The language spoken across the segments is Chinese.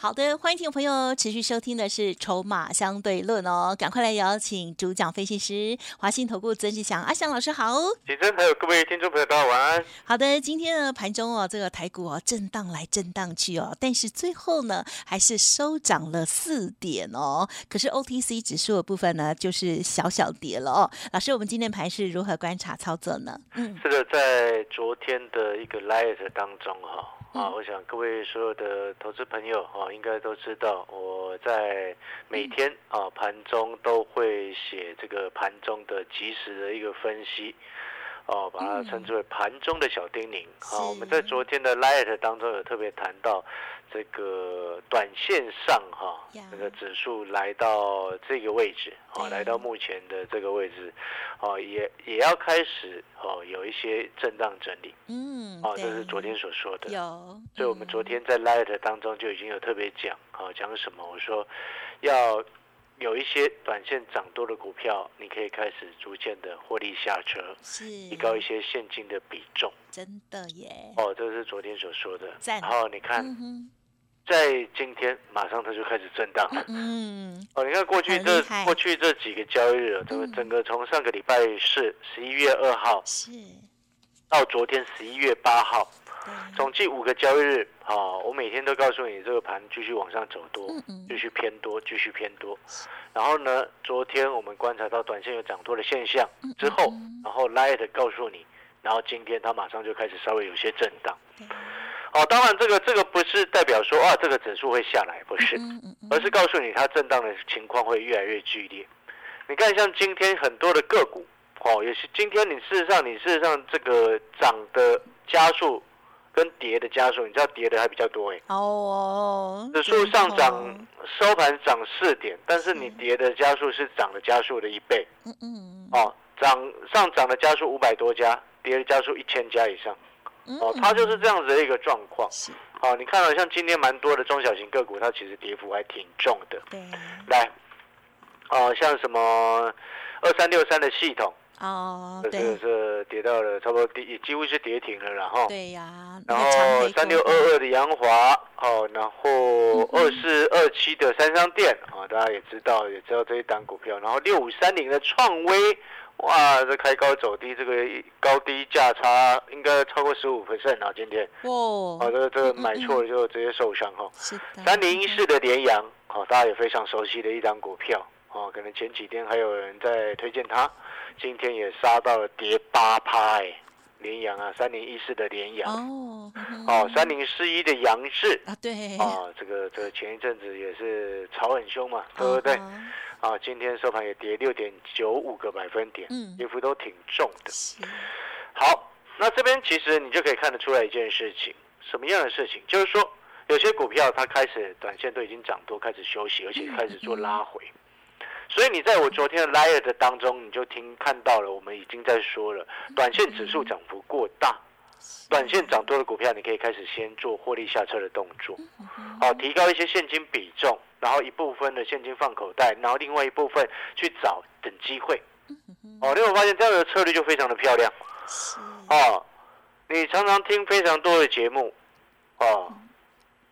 好的，欢迎听众朋友持续收听的是《筹码相对论》哦，赶快来邀请主讲分析师华信投顾曾志祥阿祥老师好。请真还有各位听众朋友大家晚安。好的，今天呢盘中哦，这个台股哦震荡来震荡去哦，但是最后呢还是收涨了四点哦。可是 OTC 指数的部分呢就是小小跌了哦。老师，我们今天盘是如何观察操作呢？嗯，是的，在昨天的一个 light 当中哈。啊，我想各位所有的投资朋友啊，应该都知道，我在每天啊盘中都会写这个盘中的及时的一个分析，哦，把它称之为盘中的小叮咛。好，我们在昨天的 light 当中有特别谈到。这个短线上哈，这个指数来到这个位置，哦，来到目前的这个位置，哦，也也要开始哦，有一些震荡整理，嗯，哦，这是昨天所说的，有，所以我们昨天在 Light 当中就已经有特别讲，哦，讲什么？我说要有一些短线涨多的股票，你可以开始逐渐的获利下车，是。提高一些现金的比重，真的耶，哦，这是昨天所说的，然后你看。在今天马上它就开始震荡了。嗯，哦，你看过去这过去这几个交易日，整整个从上个礼拜四十一月二号是。到昨天十一月八号，总计五个交易日。好，我每天都告诉你这个盘继续往上走多，继续偏多，继续偏多。然后呢，昨天我们观察到短线有涨多的现象之后，然后 Light 告诉你，然后今天它马上就开始稍微有些震荡。哦，当然，这个这个不是代表说啊，这个指数会下来，不是，而是告诉你它震荡的情况会越来越剧烈。你看，像今天很多的个股，哦，也是今天你事实上，你事实上这个涨的加速跟跌的加速，你知道跌的还比较多哎。哦。指数上涨收盘涨四点，但是你跌的加速是涨的加速的一倍。嗯嗯。哦，涨上涨的加速五百多家，跌的加速一千家以上。哦，它就是这样子的一个状况。哦，你看到像今天蛮多的中小型个股，它其实跌幅还挺重的。对，来，哦，像什么二三六三的系统，哦，这个是跌到了差不多跌，几乎是跌停了，然后对呀，然后三六二二的阳华，哦，然后二四二七的三商店，啊，大家也知道，也知道这一档股票，然后六五三零的创威。哇，这开高走低，这个高低价差应该超过十五 percent 啊！今天。哦，啊，这个这个买错了就直接受伤哈。三零一四的联阳，好，大家也非常熟悉的一张股票，哦，可能前几天还有人在推荐它，今天也杀到了跌八趴哎，联阳啊，三零一四的联阳哦，哦，三零四一的杨氏啊，对，啊，这个这个前一阵子也是炒很凶嘛，对不对？啊，今天收盘也跌六点九五个百分点，嗯，跌幅都挺重的。好，那这边其实你就可以看得出来一件事情，什么样的事情？就是说，有些股票它开始短线都已经涨多，开始休息，而且开始做拉回。所以你在我昨天的 liar 的当中，你就听看到了，我们已经在说了，短线指数涨幅过大，短线涨多的股票，你可以开始先做获利下车的动作，好，提高一些现金比重。然后一部分的现金放口袋，然后另外一部分去找等机会。哦，你会发现这样的策略就非常的漂亮。哦，你常常听非常多的节目，哦，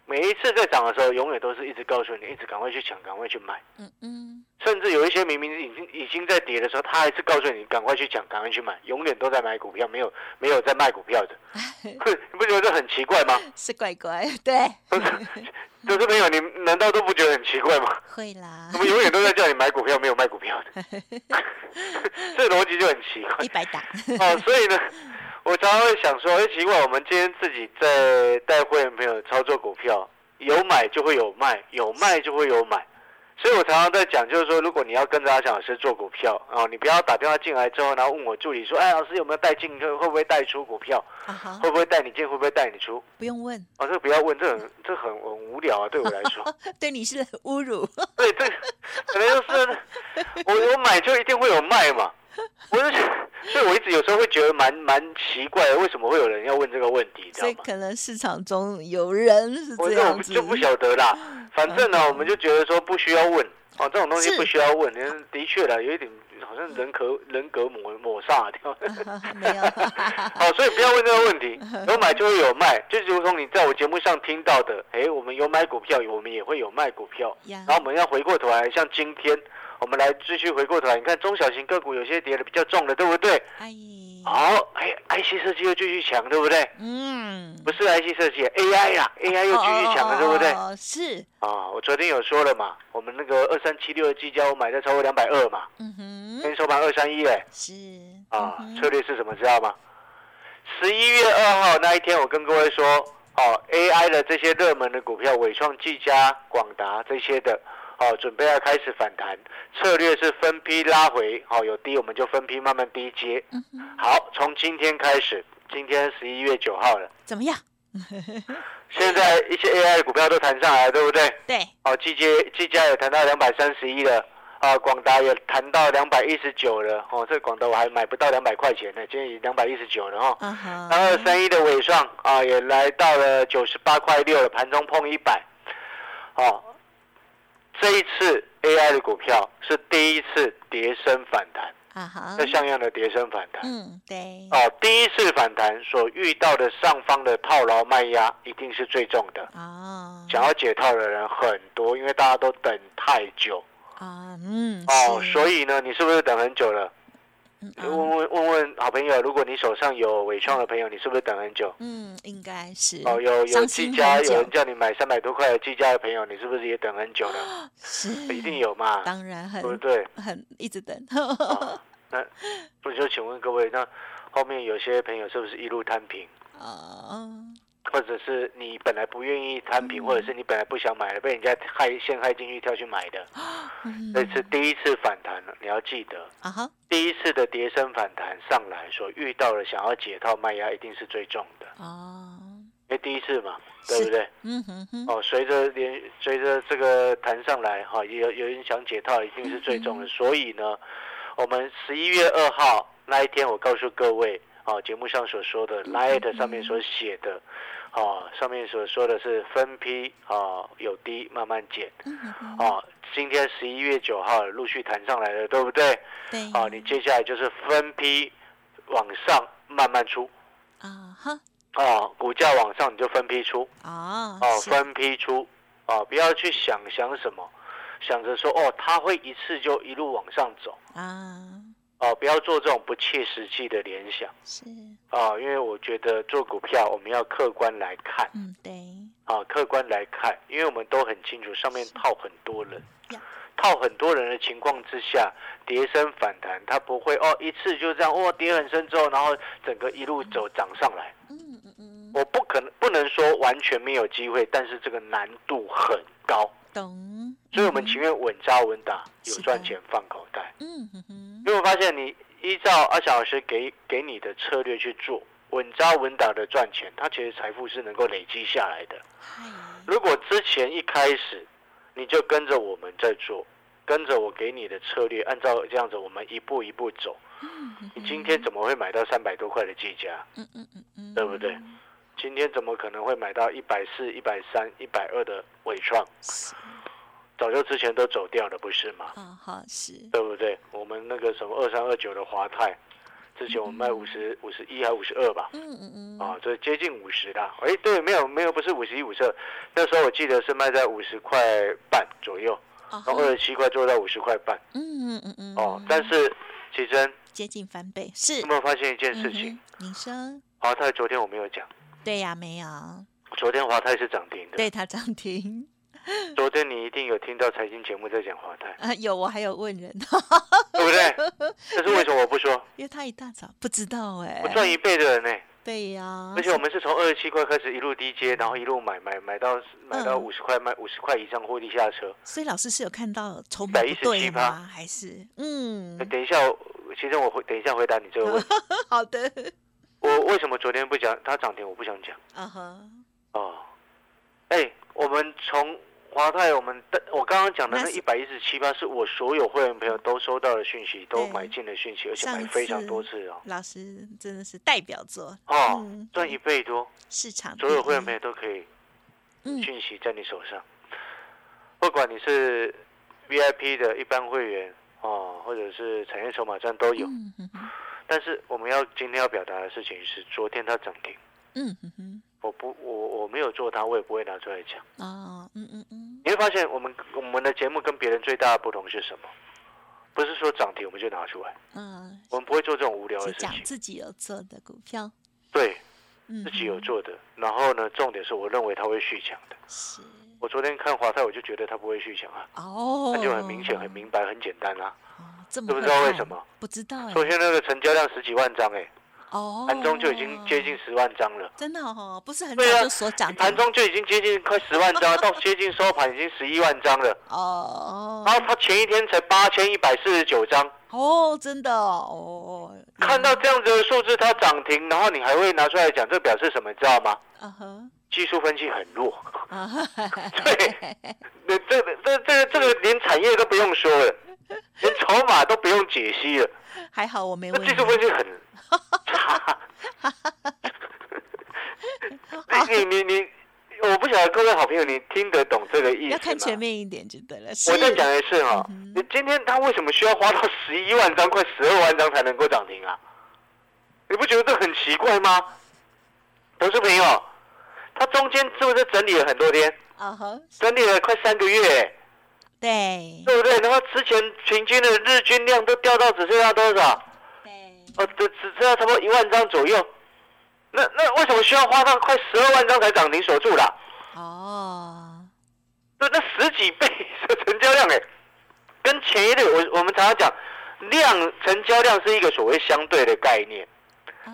每一次在涨的时候，永远都是一直告诉你，一直赶快去抢，赶快去买。嗯嗯。甚至有一些明明已经已经在跌的时候，他还是告诉你赶快去抢，赶快去买，永远都在买股票，没有没有在卖股票的。你不觉得这很奇怪吗？是怪怪，对。就是朋友你，难道都不觉得很奇怪吗？会啦。我们永远都在叫你买股票，没有卖股票的，这逻辑就很奇怪。一百打。哦，所以呢，我常常会想说，哎，奇怪，我们今天自己在带会员朋友操作股票，有买就会有卖，有卖就会有买。所以我常常在讲，就是说，如果你要跟着阿强老师做股票啊，你不要打电话进来之后，然后问我助理说：“哎，老师有没有带进？会不会带出股票？会不会带你进？会不会带你出？”不用问。哦，这个不要问，这很这很很无聊啊，对我来说。对你是侮辱。对对，可能就是 我我买就一定会有卖嘛。我就 所以我一直有时候会觉得蛮蛮奇怪，为什么会有人要问这个问题？所以可能市场中有人是这样子，就不晓得啦。反正呢，我们就觉得说不需要问哦，这种东西不需要问。的确啦，有一点好像人格人格抹抹煞掉。没有。好，所以不要问这个问题。有买就会有卖，就如同你在我节目上听到的，哎，我们有买股票，我们也会有卖股票。然后我们要回过头来，像今天。我们来继续回过头来，你看中小型个股有些跌的比较重的，对不对？好，哎，IC 设计又继续强，对不对？嗯，不是 IC 设计，AI 呀，AI 又继续强了，对不对？是。啊，我昨天有说了嘛，我们那个二三七六的基交买在超过两百二嘛，嗯哼，今天收盘二三一哎，是。啊，策略是什么知道吗？十一月二号那一天，我跟各位说，哦，AI 的这些热门的股票，伟创、技嘉、广达这些的。好，准备要开始反弹，策略是分批拉回。好，有低我们就分批慢慢低接。好，从今天开始，今天十一月九号了，怎么样？现在一些 AI 股票都弹上来，对不对？对。哦，季节季佳也谈到两百三十一了，啊，广达也谈到两百一十九了。哦，这广达我还买不到两百块钱呢，今天已经两百一十九了哈。然后三一的尾上啊，也来到了九十八块六了，盘中碰一百。好。这一次 AI 的股票是第一次跌升反弹，啊哈，这像样的跌升反弹，嗯，对，哦，第一次反弹所遇到的上方的套牢卖压一定是最重的，哦，想要解套的人很多，因为大家都等太久，啊，嗯，哦，所以呢，你是不是等很久了？问问问问好朋友，如果你手上有伟创的朋友，你是不是等很久？嗯，应该是。哦，有有技嘉，有人叫你买三百多块的技嘉的朋友，你是不是也等很久了？是，一定有嘛？当然很，对不对？很一直等。那不就请问各位，那后面有些朋友是不是一路摊平？啊。或者是你本来不愿意摊平，或者是你本来不想买的，被人家害陷害进去跳去买的，这是第一次反弹了，你要记得。啊哈，第一次的跌升反弹上来所遇到的想要解套卖压一定是最重的。哦，因为第一次嘛，对不对？嗯哼哼。哦，随着连随着这个弹上来哈，有有人想解套，一定是最重的。所以呢，我们十一月二号那一天，我告诉各位，哦，节目上所说的 light 上面所写的。哦，上面所说的是分批哦，有低慢慢减。哦，今天十一月九号陆续弹上来了，对不对？对。哦，你接下来就是分批往上慢慢出。啊哈。哦，股价往上你就分批出。哦。哦，分批出。哦，不要去想想什么，想着说哦，它会一次就一路往上走。啊。哦，不要做这种不切实际的联想。是。啊，因为我觉得做股票我们要客观来看。嗯，对。啊，客观来看，因为我们都很清楚上面套很多人，套很多人的情况之下，跌升反弹，它不会哦一次就这样哦跌很深之后，然后整个一路走涨上来。嗯嗯嗯。我不可能不能说完全没有机会，但是这个难度很高。懂。所以我们情愿稳扎稳打，有赚钱放口袋。嗯哼哼。因为我发现你依照阿小老师给给你的策略去做，稳扎稳打的赚钱，他其实财富是能够累积下来的。如果之前一开始你就跟着我们在做，跟着我给你的策略，按照这样子我们一步一步走，你今天怎么会买到三百多块的技嘉？嗯嗯嗯嗯，对不对？今天怎么可能会买到一百四、一百三、一百二的伟创？早就之前都走掉了，不是吗？啊，好是，对不对？我们那个什么二三二九的华泰，之前我们卖五十五十一还五十二吧？嗯嗯嗯。啊，这接近五十啦。哎，对，没有没有，不是五十一五十二，那时候我记得是卖在五十块半左右，然后二十七块做到五十块半。嗯嗯嗯嗯。哦，但是其实接近翻倍，是。有没有发现一件事情？你说。华泰昨天我没有讲。对呀，没有。昨天华泰是涨停的。对，它涨停。昨天你一定有听到财经节目在讲华泰啊，有我还有问人，对不对？这是为什么我不说？因为他一大早不知道哎，我赚一倍的人呢。对呀，而且我们是从二十七块开始一路低接，然后一路买买买到买到五十块，卖五十块以上获利下车。所以老师是有看到筹码不对吗？还是嗯？等一下，其实我回等一下回答你这个问题。好的。我为什么昨天不讲它涨停？我不想讲。啊哈。哦，哎，我们从华泰，我们的我刚刚讲的那一百一十七八，是我所有会员朋友都收到的讯息，都买进的讯息，而且买非常多次哦。老师真的是代表作哦，赚一倍多，市场所有会员朋友都可以，讯息在你手上，不管你是 VIP 的一般会员哦，或者是产业筹码站都有。但是我们要今天要表达的事情是，昨天它涨停。嗯哼哼。我不，我我没有做它，我也不会拿出来讲。哦，嗯嗯嗯。发现，我们我们的节目跟别人最大的不同是什么？不是说涨停我们就拿出来。嗯。我们不会做这种无聊的事情。讲自己有做的股票。对。自己有做的，然后呢，重点是我认为它会续强的。是。我昨天看华泰，我就觉得它不会续强啊。哦。那就很明显、很明白、很简单啊。哦，这么知不知道为什么？不知道。首先，那个成交量十几万张，哎。哦，盘中就已经接近十万张了，真的哦，不是很早就所涨，盘中就已经接近快十万张，到接近收盘已经十一万张了。哦，然后他前一天才八千一百四十九张。哦，真的哦。看到这样子的数字，它涨停，然后你还会拿出来讲，这表示什么？你知道吗？嗯哼，技术分析很弱。对，那这个这这个这个连产业都不用说了，连筹码都不用解析了。还好我没问。技术分析很 差。你你你，我不晓得各位好朋友，你听得懂这个意思吗？要看全面一点就对了。我再讲一次哈，你今天他为什么需要花到十一万张、快十二万张才能够涨停啊？你不觉得这很奇怪吗？投资朋友，他中间是不是整理了很多天？啊哈，整理了快三个月。对，对不对？然后之前平均的日均量都掉到只剩下多少？哦，只只剩下差不多一万张左右，那那为什么需要花上快十二万张才涨停锁住啦？哦，那那十几倍 的成交量哎，跟前一日我我们常常讲，量成交量是一个所谓相对的概念。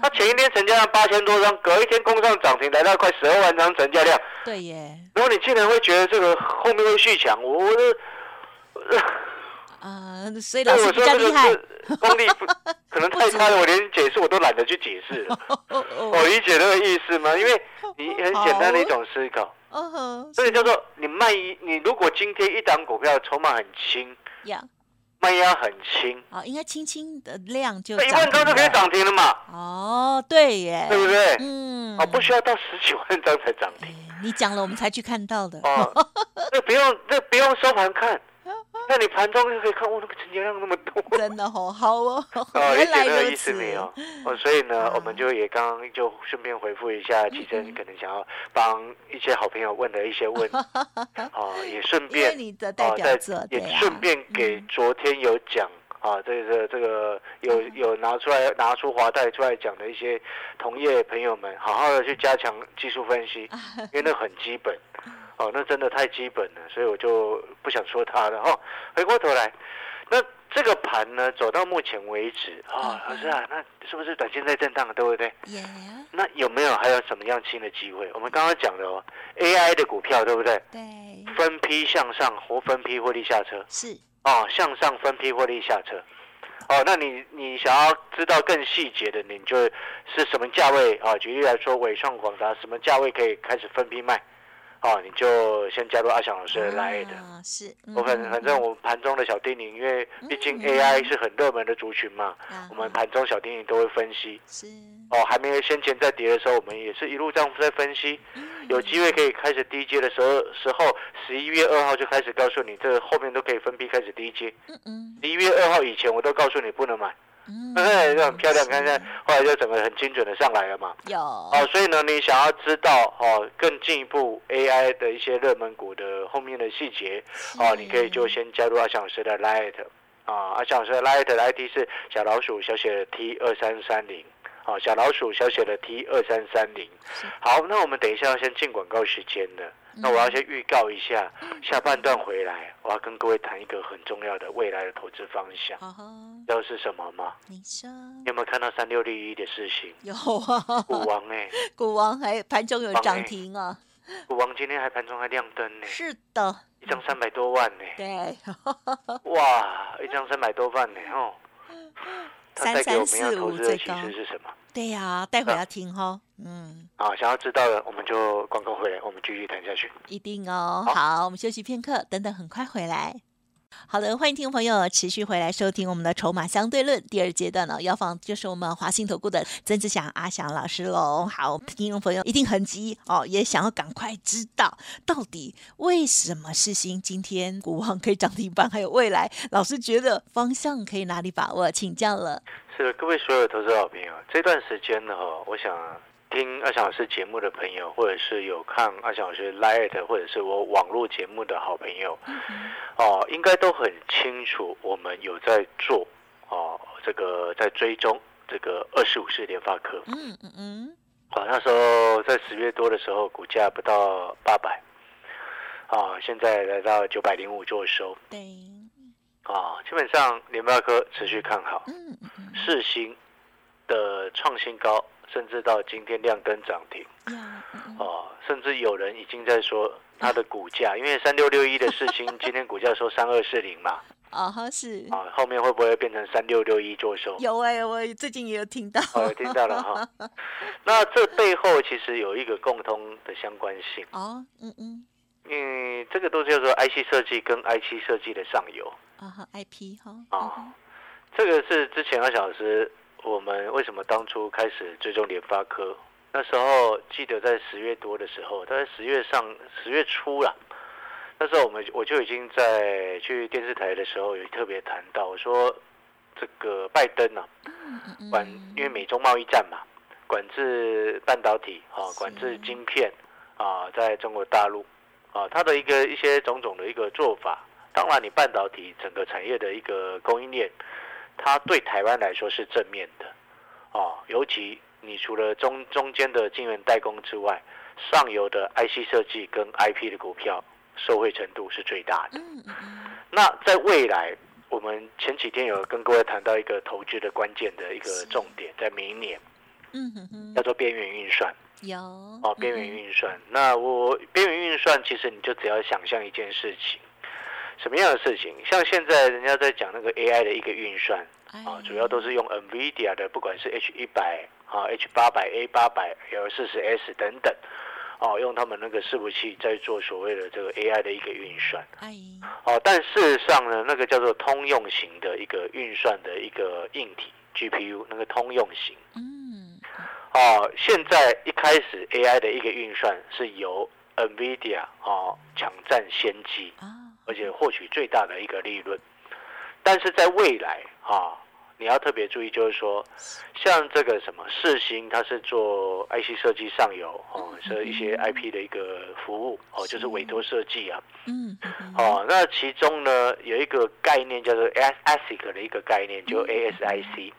那前一天成交量八千多张，隔一天攻上涨停，来到快十二万张成交量。对耶。然后你竟然会觉得这个后面会续强，我我。啊，所以老师比较厉害，功力可能 太差了，我连解释我都懒得去解释了。我理解那个意思吗？因为你很简单的一种思考，所以叫做你卖一，你如果今天一档股票筹码很轻，卖压很轻，啊，应该轻轻的量就一万张就可以涨停了嘛？哦，对耶，对不对？嗯，哦，不需要到十几万张才涨停。你讲了，我们才去看到的。哦，那不用，那不用收盘看。那你盘中就可以看，我那个成交量那么多，真的好好哦。哦，一点那个意思没有？哦，所以呢，我们就也刚刚就顺便回复一下，其实你可能想要帮一些好朋友问的一些问，哦，也顺便哦，在也顺便给昨天有讲啊，这个这个有有拿出来拿出华泰出来讲的一些同业朋友们，好好的去加强技术分析，因为那很基本。哦，那真的太基本了，所以我就不想说它了哈。回过头来，那这个盘呢，走到目前为止啊，老师啊，那是不是短线在震荡，对不对？那有没有还有什么样新的机会？我们刚刚讲的哦，AI 的股票，对不对？对。分批向上或分批获利下车。是。哦，向上分批获利下车。哦，那你你想要知道更细节的，你就是什么价位啊？举例来说，伟创、广达什么价位可以开始分批卖？哦，你就先加入阿翔老师的来的，是，我反反正我们盘中的小叮咛，因为毕竟 AI 是很热门的族群嘛，我们盘中小叮咛都会分析。是，哦，还没有先前在跌的时候，我们也是一路这样在分析，有机会可以开始低阶的时候，时候十一月二号就开始告诉你，这后面都可以分批开始低阶。嗯嗯，十一月二号以前我都告诉你不能买。嗯，就很漂亮，看看后来就整个很精准的上来了嘛。有哦，所以呢，你想要知道哦更进一步 AI 的一些热门股的后面的细节哦，你可以就先加入阿翔老师的 Light 啊，阿翔老师的 Light 的 ID 是小老鼠小写的 T 二三三零。好，小老鼠小写的 T 二三三零。好，那我们等一下要先进广告时间的。那我要先预告一下，下半段回来，我要跟各位谈一个很重要的未来的投资方向。知道是什么吗？你说。你有没有看到三六六一的事情？有啊。股王哎。股王还盘中有涨停啊。股王今天还盘中还亮灯呢。是的。一张三百多万呢。对。哇，一张三百多万呢哦。它带给我们要投资的启示是什么？对呀，待会要听哦。嗯，好，想要知道的，我们就广告回来，我们继续谈下去。一定哦。好，我们休息片刻，等等，很快回来。好的，欢迎听众朋友持续回来收听我们的《筹码相对论》第二阶段呢，要放就是我们华信投顾的曾志祥阿祥老师喽。好，听众朋友一定很急哦，也想要赶快知道到底为什么世新今天股王可以涨停板，还有未来，老师觉得方向可以哪里把握？请教了。是的各位所有投资好朋友，这段时间呢，我想。听阿翔老师节目的朋友，或者是有看阿翔老师 Light 或者是我网络节目的好朋友，哦，应该都很清楚，我们有在做哦，这个在追踪这个二十五市联发科。嗯嗯嗯。哦，那时候在十月多的时候，股价不到八百，啊，现在来到九百零五做收。对。啊，基本上联发科持续看好。嗯嗯。四星的创新高。甚至到今天亮灯涨停，哦，甚至有人已经在说它的股价，因为三六六一的事情，今天股价说三二四零嘛，啊，是啊，后面会不会变成三六六一做收？有哎，我最近也有听到，哦，听到了哈。那这背后其实有一个共通的相关性哦，嗯嗯，因为这个都叫做 IC 设计跟 IC 设计的上游啊，IP 哈啊，这个是之前二小时。我们为什么当初开始追踪联发科？那时候记得在十月多的时候，大概十月上、十月初了。那时候我们我就已经在去电视台的时候有特别谈到，我说这个拜登啊，管因为美中贸易战嘛，管制半导体啊，管制晶片啊，在中国大陆啊，他的一个一些种种的一个做法，当然你半导体整个产业的一个供应链。它对台湾来说是正面的，哦，尤其你除了中中间的晶圆代工之外，上游的 IC 设计跟 IP 的股票受惠程度是最大的。那在未来，我们前几天有跟各位谈到一个投资的关键的一个重点，在明年，嗯哼哼，叫做边缘运算。有哦，边缘运算。那我边缘运算，其实你就只要想象一件事情。什么样的事情？像现在人家在讲那个 AI 的一个运算啊，主要都是用 NVIDIA 的，不管是 H 一百啊、H 八百、A 八百、L 四十 S 等等，哦，用他们那个伺服器在做所谓的这个 AI 的一个运算。哦，但事实上呢，那个叫做通用型的一个运算的一个硬体 GPU，那个通用型。嗯。哦，现在一开始 AI 的一个运算是由 NVIDIA 哦抢占先机。而且获取最大的一个利润，但是在未来啊，你要特别注意，就是说，像这个什么四星，它是做 IC 设计上游哦，是一些 IP 的一个服务哦，就是委托设计啊。嗯。哦，那其中呢有一个概念叫做 ASIC 的一个概念，就 ASIC。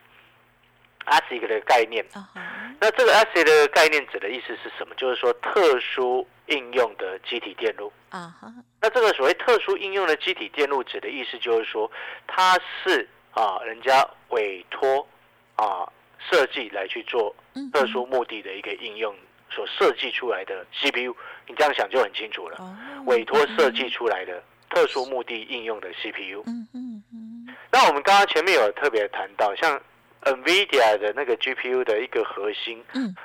ASIC 的概念。那这个 ASIC 的概念指的意思是什么？就是说特殊应用的机体电路。啊哈。那这个所谓特殊应用的机体电路，指的意思就是说，它是啊，人家委托啊设计来去做特殊目的的一个应用所设计出来的 CPU。你这样想就很清楚了。委托设计出来的特殊目的应用的 CPU。嗯嗯嗯。那我们刚刚前面有特别谈到，像 NVIDIA 的那个 GPU 的一个核心，嗯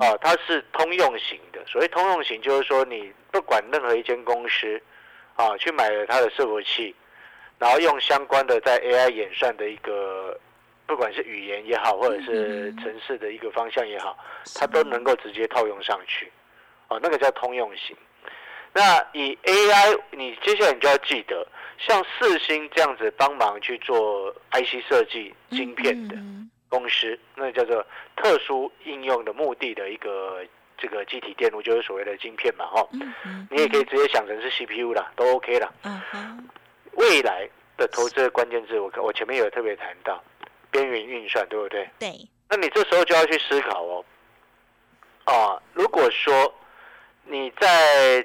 啊，它是通用型的。所谓通用型，就是说你不管任何一间公司。啊，去买了它的伺服器，然后用相关的在 AI 演算的一个，不管是语言也好，或者是城市的一个方向也好，它都能够直接套用上去。哦，那个叫通用型。那以 AI，你接下来你就要记得，像四星这样子帮忙去做 IC 设计晶片的公司，那叫做特殊应用的目的的一个。这个机体电路就是所谓的晶片嘛，哈，你也可以直接想成是 CPU 啦，都 OK 啦。未来的投资的关键字，我我前面有特别谈到边缘运算，对不对？对。那你这时候就要去思考哦，啊，如果说你在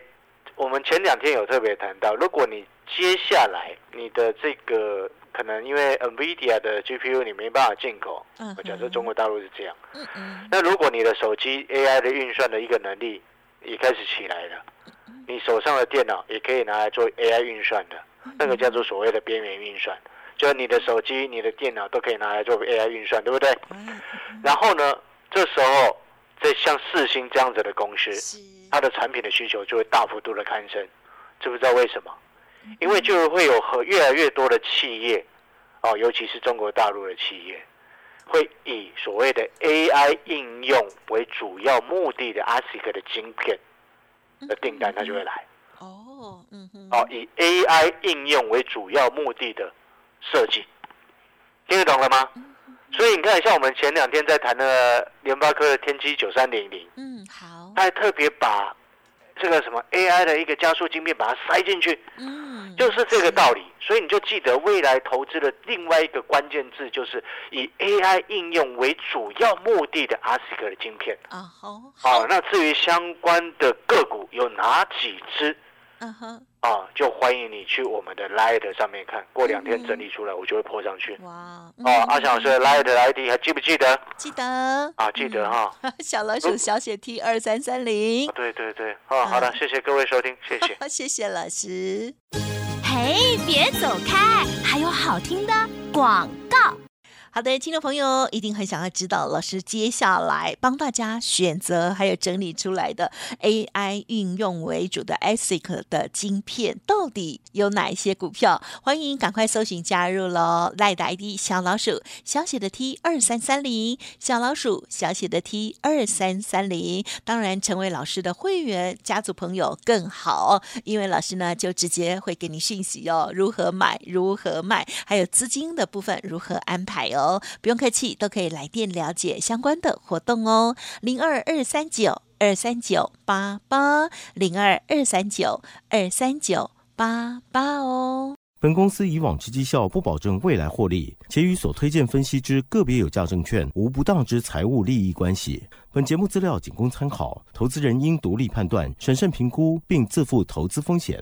我们前两天有特别谈到，如果你接下来你的这个。可能因为 NVIDIA 的 GPU 你没办法进口，我假设中国大陆是这样。那如果你的手机 AI 的运算的一个能力也开始起来了，你手上的电脑也可以拿来做 AI 运算的，那个叫做所谓的边缘运算，就是你的手机、你的电脑都可以拿来做 AI 运算，对不对？然后呢，这时候这像四星这样子的公司，它的产品的需求就会大幅度的攀升，知不知道为什么？因为就会有和越来越多的企业，哦，尤其是中国大陆的企业，会以所谓的 AI 应用为主要目的的 ASIC 的晶片的订单，它就会来。哦，嗯哼。哦，以 AI 应用为主要目的的设计，听得懂了吗？所以你看，像我们前两天在谈的联发科的天玑九三零零，嗯，好，他还特别把。这个什么 AI 的一个加速晶片，把它塞进去，嗯，就是这个道理。所以你就记得，未来投资的另外一个关键字，就是以 AI 应用为主要目的的 ASIC 的晶片。啊，好，好。那至于相关的个股有哪几只？嗯哼。啊，就欢迎你去我们的 Light 上面看，过两天整理出来，我就会泼上去。哇！哦，阿翔老师的 Light 的 ID 还记不记得？记得。啊，记得哈。小老鼠小写 T 二三三零。对对对，哦，好的，谢谢各位收听，谢谢。谢谢老师。嘿，别走开，还有好听的广告。好的，听众朋友一定很想要知道，老师接下来帮大家选择还有整理出来的 AI 运用为主的 ASIC 的晶片，到底有哪一些股票？欢迎赶快搜寻加入喽！赖的 ID 小老鼠小写的 T 二三三零，小老鼠小写的 T 二三三零。当然，成为老师的会员家族朋友更好，因为老师呢就直接会给你讯息哦，如何买，如何卖，还有资金的部分如何安排哦。哦，不用客气，都可以来电了解相关的活动哦。零二二三九二三九八八，零二二三九二三九八八哦。本公司以往之绩效不保证未来获利，且与所推荐分析之个别有价证券无不当之财务利益关系。本节目资料仅供参考，投资人应独立判断、审慎评估，并自负投资风险。